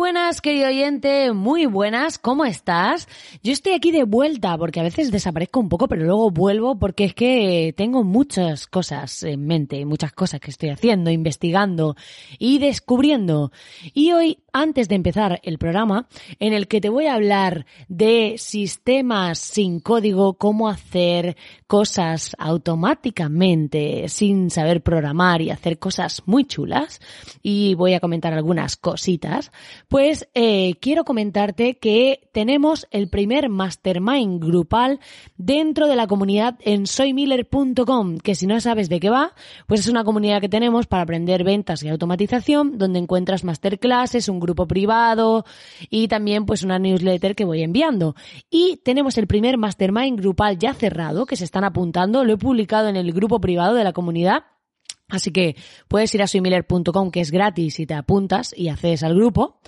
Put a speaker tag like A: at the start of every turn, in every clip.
A: Buenas, querido oyente, muy buenas, ¿cómo estás? Yo estoy aquí de vuelta porque a veces desaparezco un poco, pero luego vuelvo porque es que tengo muchas cosas en mente, muchas cosas que estoy haciendo, investigando y descubriendo. Y hoy, antes de empezar el programa, en el que te voy a hablar de sistemas sin código, cómo hacer cosas automáticamente sin saber programar y hacer cosas muy chulas, y voy a comentar algunas cositas, pues eh, quiero comentarte que tenemos el primer mastermind grupal dentro de la comunidad en soymiller.com, que si no sabes de qué va, pues es una comunidad que tenemos para aprender ventas y automatización, donde encuentras masterclasses, un grupo privado y también pues una newsletter que voy enviando. Y tenemos el primer mastermind grupal ya cerrado, que se están apuntando, lo he publicado en el grupo privado de la comunidad Así que puedes ir a soymiller.com que es gratis y te apuntas y haces al grupo.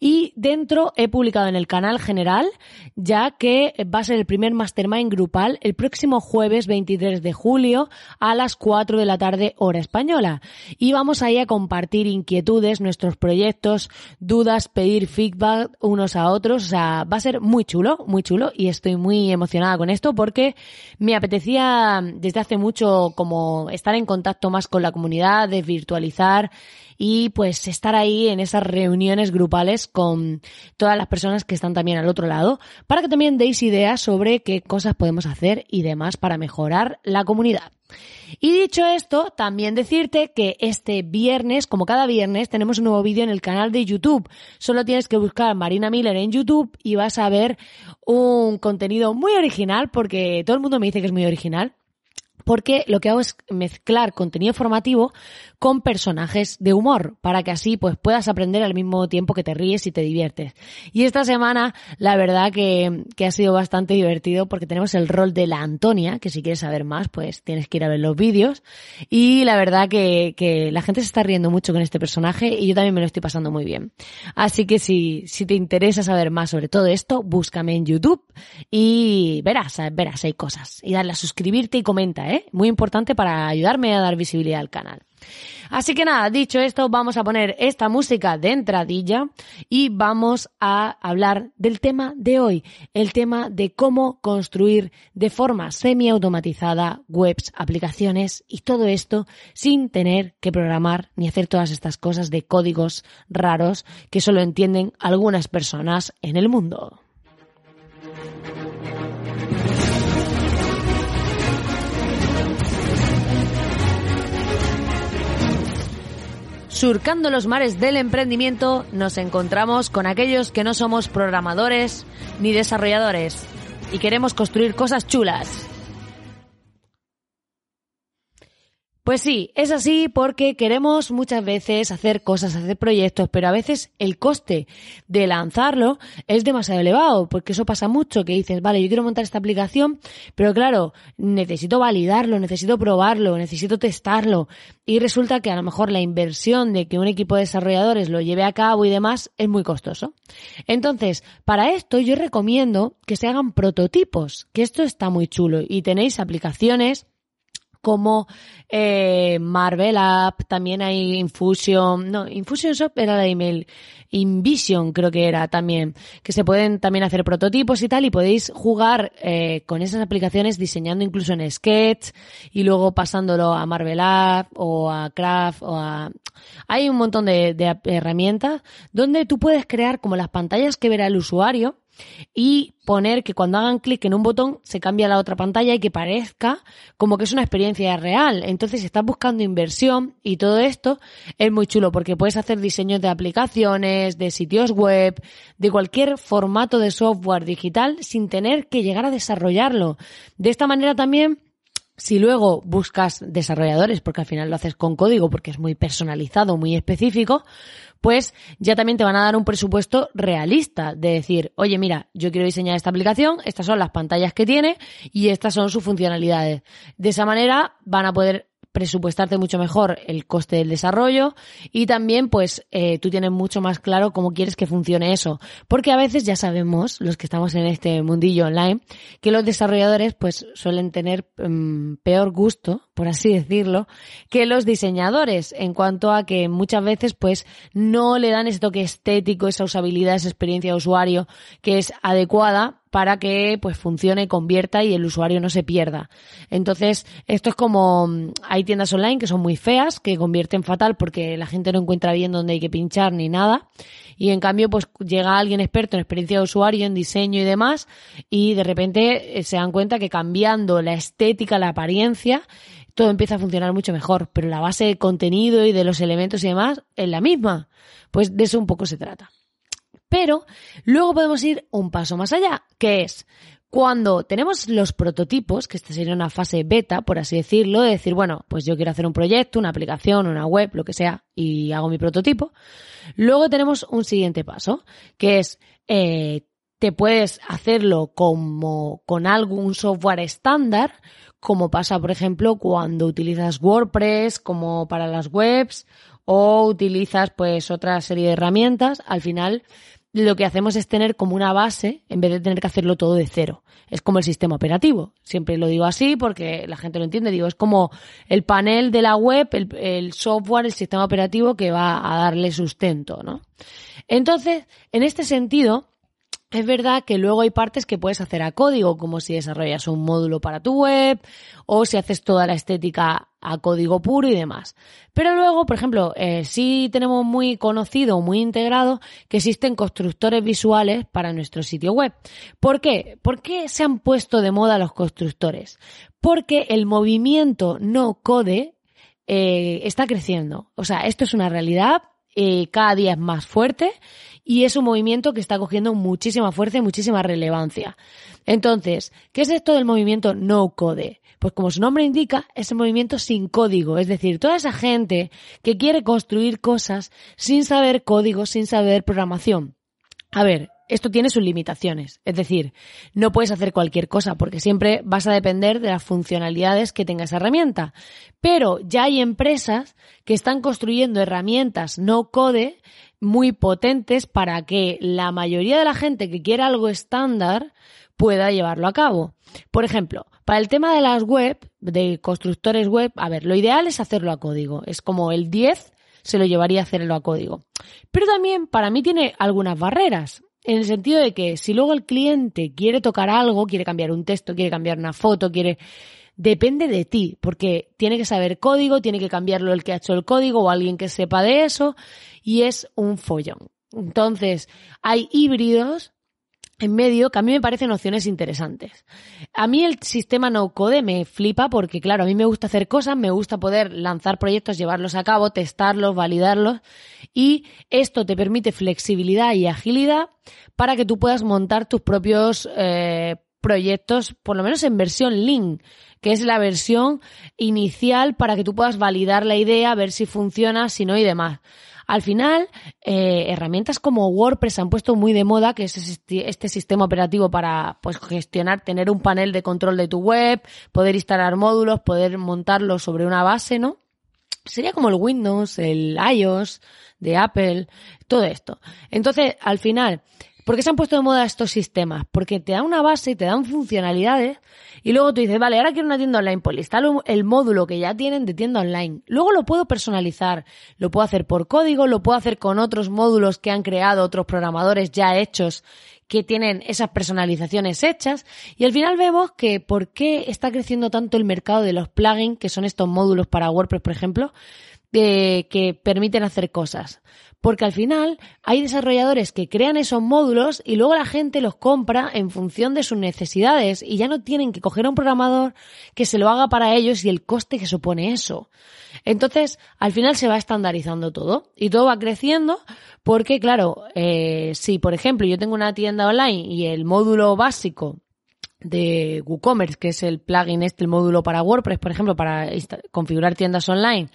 A: Y dentro he publicado en el canal general ya que va a ser el primer mastermind grupal el próximo jueves 23 de julio a las 4 de la tarde hora española. Y vamos ahí a compartir inquietudes, nuestros proyectos, dudas, pedir feedback unos a otros. O sea, va a ser muy chulo, muy chulo y estoy muy emocionada con esto porque me apetecía desde hace mucho como estar en contacto más con la comunidad, de virtualizar y pues estar ahí en esas reuniones grupales con todas las personas que están también al otro lado para que también deis ideas sobre qué cosas podemos hacer y demás para mejorar la comunidad. Y dicho esto, también decirte que este viernes, como cada viernes, tenemos un nuevo vídeo en el canal de YouTube. Solo tienes que buscar Marina Miller en YouTube y vas a ver un contenido muy original, porque todo el mundo me dice que es muy original porque lo que hago es mezclar contenido formativo con personajes de humor, para que así pues puedas aprender al mismo tiempo que te ríes y te diviertes. Y esta semana, la verdad que, que ha sido bastante divertido porque tenemos el rol de la Antonia, que si quieres saber más, pues tienes que ir a ver los vídeos. Y la verdad que, que la gente se está riendo mucho con este personaje y yo también me lo estoy pasando muy bien. Así que si, si te interesa saber más sobre todo esto, búscame en YouTube y verás, verás, hay cosas. Y dale a suscribirte y comenta, ¿eh? Muy importante para ayudarme a dar visibilidad al canal. Así que nada, dicho esto, vamos a poner esta música de entradilla y vamos a hablar del tema de hoy, el tema de cómo construir de forma semi-automatizada webs, aplicaciones y todo esto sin tener que programar ni hacer todas estas cosas de códigos raros que solo entienden algunas personas en el mundo. Surcando los mares del emprendimiento nos encontramos con aquellos que no somos programadores ni desarrolladores y queremos construir cosas chulas. Pues sí, es así porque queremos muchas veces hacer cosas, hacer proyectos, pero a veces el coste de lanzarlo es demasiado elevado, porque eso pasa mucho, que dices, vale, yo quiero montar esta aplicación, pero claro, necesito validarlo, necesito probarlo, necesito testarlo, y resulta que a lo mejor la inversión de que un equipo de desarrolladores lo lleve a cabo y demás es muy costoso. Entonces, para esto yo recomiendo que se hagan prototipos, que esto está muy chulo, y tenéis aplicaciones como eh, Marvel App, también hay Infusion, no, Infusion Shop era la email, Invision creo que era también, que se pueden también hacer prototipos y tal y podéis jugar eh, con esas aplicaciones diseñando incluso en Sketch y luego pasándolo a Marvel App o a Craft o a... Hay un montón de, de herramientas donde tú puedes crear como las pantallas que verá el usuario y poner que cuando hagan clic en un botón se cambia la otra pantalla y que parezca como que es una experiencia real. Entonces, si estás buscando inversión y todo esto, es muy chulo porque puedes hacer diseños de aplicaciones, de sitios web, de cualquier formato de software digital sin tener que llegar a desarrollarlo. De esta manera también si luego buscas desarrolladores, porque al final lo haces con código, porque es muy personalizado, muy específico, pues ya también te van a dar un presupuesto realista de decir, oye, mira, yo quiero diseñar esta aplicación, estas son las pantallas que tiene y estas son sus funcionalidades. De esa manera van a poder presupuestarte mucho mejor el coste del desarrollo y también pues eh, tú tienes mucho más claro cómo quieres que funcione eso. Porque a veces ya sabemos, los que estamos en este mundillo online, que los desarrolladores pues suelen tener mm, peor gusto, por así decirlo, que los diseñadores en cuanto a que muchas veces pues no le dan ese toque estético, esa usabilidad, esa experiencia de usuario que es adecuada para que pues funcione, convierta y el usuario no se pierda. Entonces, esto es como mm, hay tiendas online que son muy feas, que convierten fatal porque la gente no encuentra bien dónde hay que pinchar ni nada. Y en cambio, pues llega alguien experto en experiencia de usuario, en diseño y demás, y de repente eh, se dan cuenta que cambiando la estética, la apariencia, todo empieza a funcionar mucho mejor. Pero la base de contenido y de los elementos y demás es la misma. Pues de eso un poco se trata. Pero luego podemos ir un paso más allá, que es cuando tenemos los prototipos, que esta sería una fase beta, por así decirlo, de decir, bueno, pues yo quiero hacer un proyecto, una aplicación, una web, lo que sea, y hago mi prototipo. Luego tenemos un siguiente paso, que es, eh, te puedes hacerlo como con algún software estándar, como pasa, por ejemplo, cuando utilizas WordPress como para las webs o utilizas pues otra serie de herramientas. Al final lo que hacemos es tener como una base en vez de tener que hacerlo todo de cero. Es como el sistema operativo. Siempre lo digo así porque la gente lo entiende. Digo, es como el panel de la web, el, software, el sistema operativo que va a darle sustento, ¿no? Entonces, en este sentido, es verdad que luego hay partes que puedes hacer a código, como si desarrollas un módulo para tu web o si haces toda la estética a código puro y demás. Pero luego, por ejemplo, eh, sí tenemos muy conocido, muy integrado, que existen constructores visuales para nuestro sitio web. ¿Por qué? ¿Por qué se han puesto de moda los constructores? Porque el movimiento no code eh, está creciendo. O sea, esto es una realidad eh, cada día es más fuerte y es un movimiento que está cogiendo muchísima fuerza y muchísima relevancia. Entonces, ¿qué es esto del movimiento no code? Pues como su nombre indica, es un movimiento sin código, es decir, toda esa gente que quiere construir cosas sin saber código, sin saber programación. A ver, esto tiene sus limitaciones. Es decir, no puedes hacer cualquier cosa porque siempre vas a depender de las funcionalidades que tenga esa herramienta. Pero ya hay empresas que están construyendo herramientas no code muy potentes para que la mayoría de la gente que quiera algo estándar pueda llevarlo a cabo. Por ejemplo, para el tema de las web, de constructores web, a ver, lo ideal es hacerlo a código. Es como el 10 se lo llevaría a hacerlo a código. Pero también para mí tiene algunas barreras. En el sentido de que si luego el cliente quiere tocar algo, quiere cambiar un texto, quiere cambiar una foto, quiere... Depende de ti, porque tiene que saber código, tiene que cambiarlo el que ha hecho el código o alguien que sepa de eso, y es un follón. Entonces, hay híbridos en medio que a mí me parecen opciones interesantes. A mí el sistema no code me flipa porque, claro, a mí me gusta hacer cosas, me gusta poder lanzar proyectos, llevarlos a cabo, testarlos, validarlos y esto te permite flexibilidad y agilidad para que tú puedas montar tus propios eh, proyectos, por lo menos en versión Lean, que es la versión inicial para que tú puedas validar la idea, ver si funciona, si no y demás. Al final, eh, herramientas como WordPress han puesto muy de moda, que es este sistema operativo para pues, gestionar, tener un panel de control de tu web, poder instalar módulos, poder montarlos sobre una base, ¿no? Sería como el Windows, el iOS de Apple, todo esto. Entonces, al final, ¿Por qué se han puesto de moda estos sistemas? Porque te dan una base y te dan funcionalidades y luego tú dices, vale, ahora quiero una tienda online, pues instalo el módulo que ya tienen de tienda online. Luego lo puedo personalizar, lo puedo hacer por código, lo puedo hacer con otros módulos que han creado otros programadores ya hechos que tienen esas personalizaciones hechas y al final vemos que por qué está creciendo tanto el mercado de los plugins, que son estos módulos para WordPress, por ejemplo, que permiten hacer cosas. Porque al final hay desarrolladores que crean esos módulos y luego la gente los compra en función de sus necesidades y ya no tienen que coger a un programador que se lo haga para ellos y el coste que supone eso. Entonces, al final se va estandarizando todo y todo va creciendo porque, claro, eh, si por ejemplo yo tengo una tienda online y el módulo básico de WooCommerce, que es el plugin este, el módulo para WordPress, por ejemplo, para configurar tiendas online,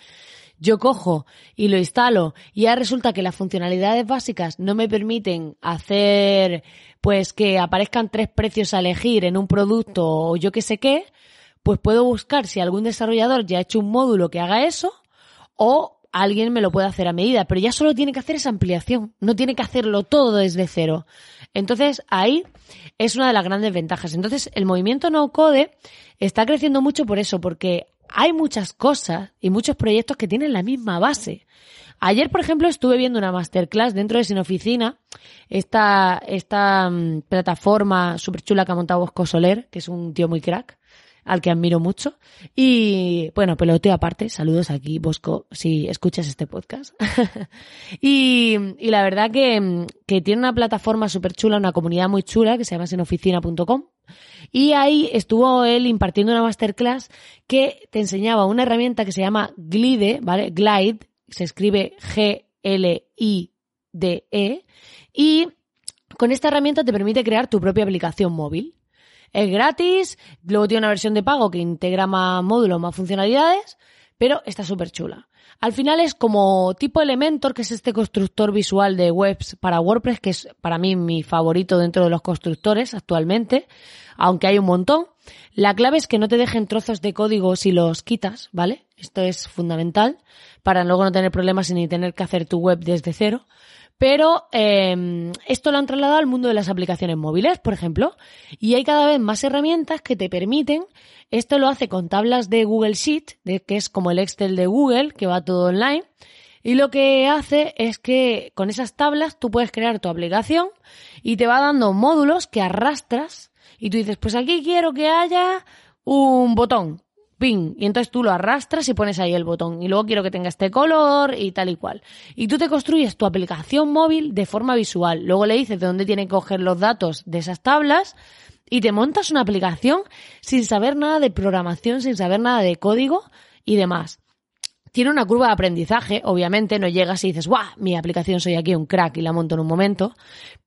A: yo cojo y lo instalo y ya resulta que las funcionalidades básicas no me permiten hacer pues que aparezcan tres precios a elegir en un producto o yo qué sé qué, pues puedo buscar si algún desarrollador ya ha hecho un módulo que haga eso o alguien me lo puede hacer a medida, pero ya solo tiene que hacer esa ampliación, no tiene que hacerlo todo desde cero. Entonces ahí es una de las grandes ventajas. Entonces el movimiento no code está creciendo mucho por eso, porque hay muchas cosas y muchos proyectos que tienen la misma base. Ayer, por ejemplo, estuve viendo una masterclass dentro de Sin Oficina, esta, esta mm, plataforma súper chula que ha montado Bosco Soler, que es un tío muy crack, al que admiro mucho. Y bueno, peloteo aparte, saludos aquí, Bosco, si escuchas este podcast. y, y, la verdad que, que tiene una plataforma súper chula, una comunidad muy chula que se llama sinoficina.com. Y ahí estuvo él impartiendo una masterclass que te enseñaba una herramienta que se llama Glide, ¿vale? Glide, se escribe G-L-I-D-E. Y con esta herramienta te permite crear tu propia aplicación móvil. Es gratis, luego tiene una versión de pago que integra más módulos, más funcionalidades, pero está súper chula. Al final es como tipo Elementor, que es este constructor visual de webs para WordPress, que es para mí mi favorito dentro de los constructores actualmente, aunque hay un montón. La clave es que no te dejen trozos de código si los quitas, ¿vale? Esto es fundamental para luego no tener problemas ni tener que hacer tu web desde cero. Pero eh, esto lo han trasladado al mundo de las aplicaciones móviles, por ejemplo, y hay cada vez más herramientas que te permiten, esto lo hace con tablas de Google Sheet, de, que es como el Excel de Google, que va todo online, y lo que hace es que con esas tablas tú puedes crear tu aplicación y te va dando módulos que arrastras y tú dices, pues aquí quiero que haya un botón y entonces tú lo arrastras y pones ahí el botón. Y luego quiero que tenga este color y tal y cual. Y tú te construyes tu aplicación móvil de forma visual. Luego le dices de dónde tiene que coger los datos de esas tablas y te montas una aplicación sin saber nada de programación, sin saber nada de código y demás tiene una curva de aprendizaje, obviamente no llegas y dices, ¡guau! Mi aplicación soy aquí un crack y la monto en un momento,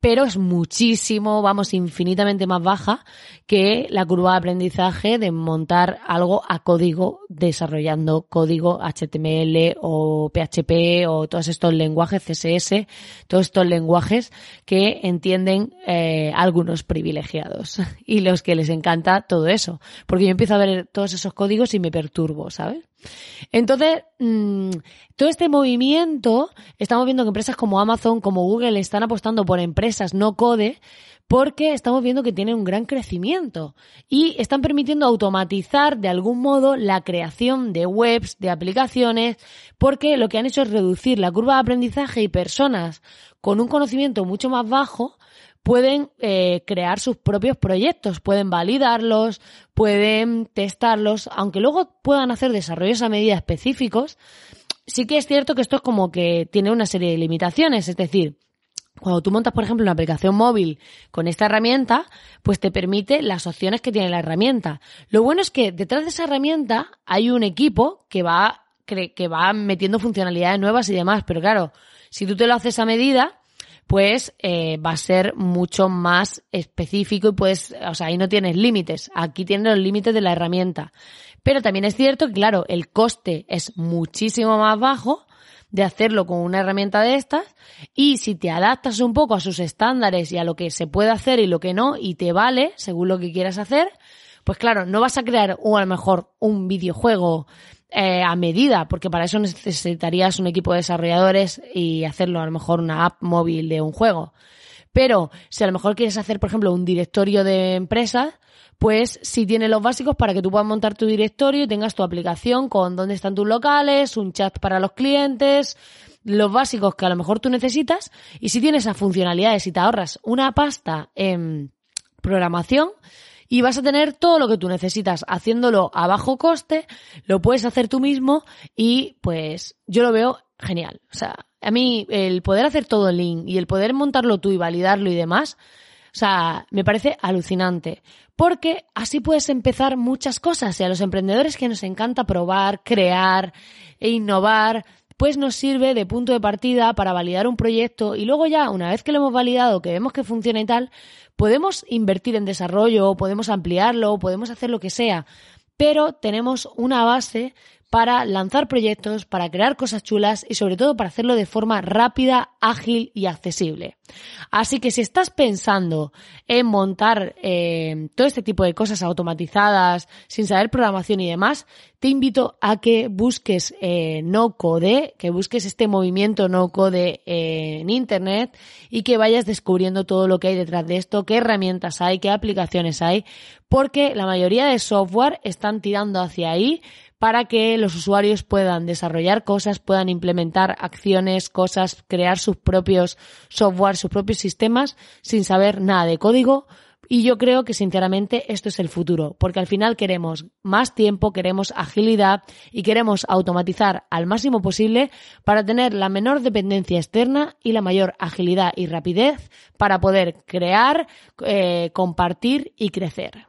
A: pero es muchísimo, vamos, infinitamente más baja que la curva de aprendizaje de montar algo a código desarrollando código HTML o PHP o todos estos lenguajes CSS, todos estos lenguajes que entienden eh, algunos privilegiados y los que les encanta todo eso, porque yo empiezo a ver todos esos códigos y me perturbo, ¿sabes? Entonces, mm, todo este movimiento, estamos viendo que empresas como Amazon, como Google, están apostando por empresas no code porque estamos viendo que tienen un gran crecimiento y están permitiendo automatizar de algún modo la creación de webs, de aplicaciones, porque lo que han hecho es reducir la curva de aprendizaje y personas con un conocimiento mucho más bajo pueden eh, crear sus propios proyectos, pueden validarlos, pueden testarlos, aunque luego puedan hacer desarrollos a medida específicos, sí que es cierto que esto es como que tiene una serie de limitaciones, es decir, cuando tú montas, por ejemplo, una aplicación móvil con esta herramienta, pues te permite las opciones que tiene la herramienta. Lo bueno es que detrás de esa herramienta hay un equipo que va, que va metiendo funcionalidades nuevas y demás, pero claro, si tú te lo haces a medida, pues eh, va a ser mucho más específico y pues, o sea, ahí no tienes límites. Aquí tienes los límites de la herramienta. Pero también es cierto que, claro, el coste es muchísimo más bajo de hacerlo con una herramienta de estas y si te adaptas un poco a sus estándares y a lo que se puede hacer y lo que no y te vale según lo que quieras hacer, pues claro, no vas a crear a lo mejor un videojuego eh, a medida, porque para eso necesitarías un equipo de desarrolladores y hacerlo a lo mejor una app móvil de un juego. Pero si a lo mejor quieres hacer, por ejemplo, un directorio de empresas, pues si tiene los básicos para que tú puedas montar tu directorio y tengas tu aplicación con dónde están tus locales, un chat para los clientes, los básicos que a lo mejor tú necesitas, y si tienes esas funcionalidades y te ahorras una pasta en programación, y vas a tener todo lo que tú necesitas haciéndolo a bajo coste, lo puedes hacer tú mismo y pues yo lo veo genial. O sea, a mí el poder hacer todo en link y el poder montarlo tú y validarlo y demás, o sea, me parece alucinante. Porque así puedes empezar muchas cosas y a los emprendedores que nos encanta probar, crear e innovar, pues nos sirve de punto de partida para validar un proyecto y luego ya, una vez que lo hemos validado, que vemos que funciona y tal, podemos invertir en desarrollo, podemos ampliarlo, podemos hacer lo que sea, pero tenemos una base para lanzar proyectos, para crear cosas chulas y sobre todo para hacerlo de forma rápida, ágil y accesible. Así que si estás pensando en montar eh, todo este tipo de cosas automatizadas, sin saber programación y demás, te invito a que busques eh, no code, que busques este movimiento no code eh, en internet y que vayas descubriendo todo lo que hay detrás de esto, qué herramientas hay, qué aplicaciones hay, porque la mayoría de software están tirando hacia ahí para que los usuarios puedan desarrollar cosas, puedan implementar acciones, cosas, crear sus propios software, sus propios sistemas sin saber nada de código. Y yo creo que sinceramente esto es el futuro, porque al final queremos más tiempo, queremos agilidad y queremos automatizar al máximo posible para tener la menor dependencia externa y la mayor agilidad y rapidez para poder crear, eh, compartir y crecer.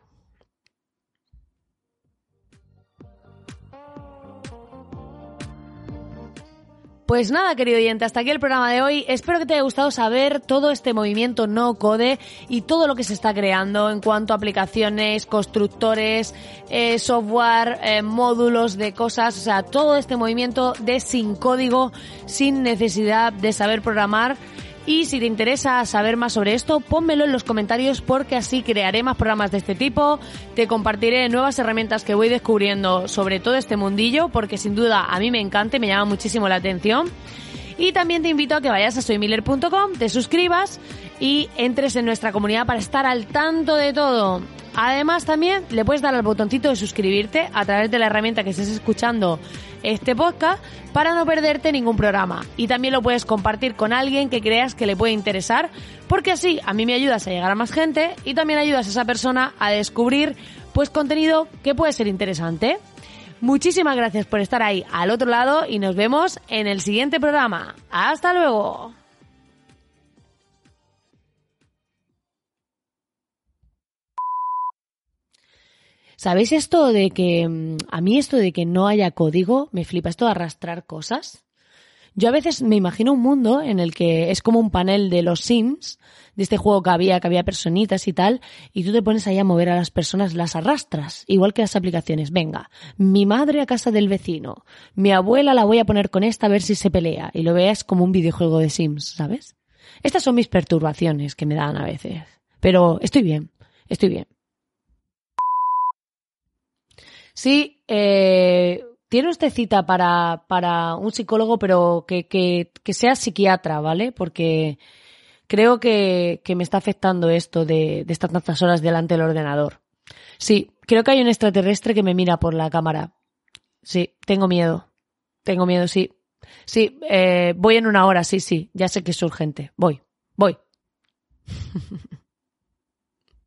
A: Pues nada, querido oyente, hasta aquí el programa de hoy. Espero que te haya gustado saber todo este movimiento no code y todo lo que se está creando en cuanto a aplicaciones, constructores, eh, software, eh, módulos de cosas, o sea, todo este movimiento de sin código, sin necesidad de saber programar y si te interesa saber más sobre esto, pónmelo en los comentarios porque así crearé más programas de este tipo, te compartiré nuevas herramientas que voy descubriendo sobre todo este mundillo porque sin duda a mí me encanta y me llama muchísimo la atención. Y también te invito a que vayas a soymiller.com, te suscribas y entres en nuestra comunidad para estar al tanto de todo. Además también le puedes dar al botoncito de suscribirte a través de la herramienta que estés escuchando este podcast para no perderte ningún programa. Y también lo puedes compartir con alguien que creas que le puede interesar porque así a mí me ayudas a llegar a más gente y también ayudas a esa persona a descubrir pues contenido que puede ser interesante. Muchísimas gracias por estar ahí al otro lado y nos vemos en el siguiente programa. Hasta luego. ¿Sabéis esto de que mm, a mí esto de que no haya código me flipa esto de arrastrar cosas? Yo a veces me imagino un mundo en el que es como un panel de los Sims, de este juego que había, que había personitas y tal, y tú te pones ahí a mover a las personas, las arrastras, igual que las aplicaciones. Venga, mi madre a casa del vecino, mi abuela la voy a poner con esta a ver si se pelea, y lo veas como un videojuego de Sims, ¿sabes? Estas son mis perturbaciones que me dan a veces. Pero estoy bien, estoy bien. Sí, eh, tiene usted cita para, para un psicólogo, pero que, que, que sea psiquiatra, ¿vale? Porque creo que, que me está afectando esto de, de estar tantas horas delante del ordenador. Sí, creo que hay un extraterrestre que me mira por la cámara. Sí, tengo miedo. Tengo miedo, sí. Sí, eh, voy en una hora, sí, sí. Ya sé que es urgente. Voy, voy.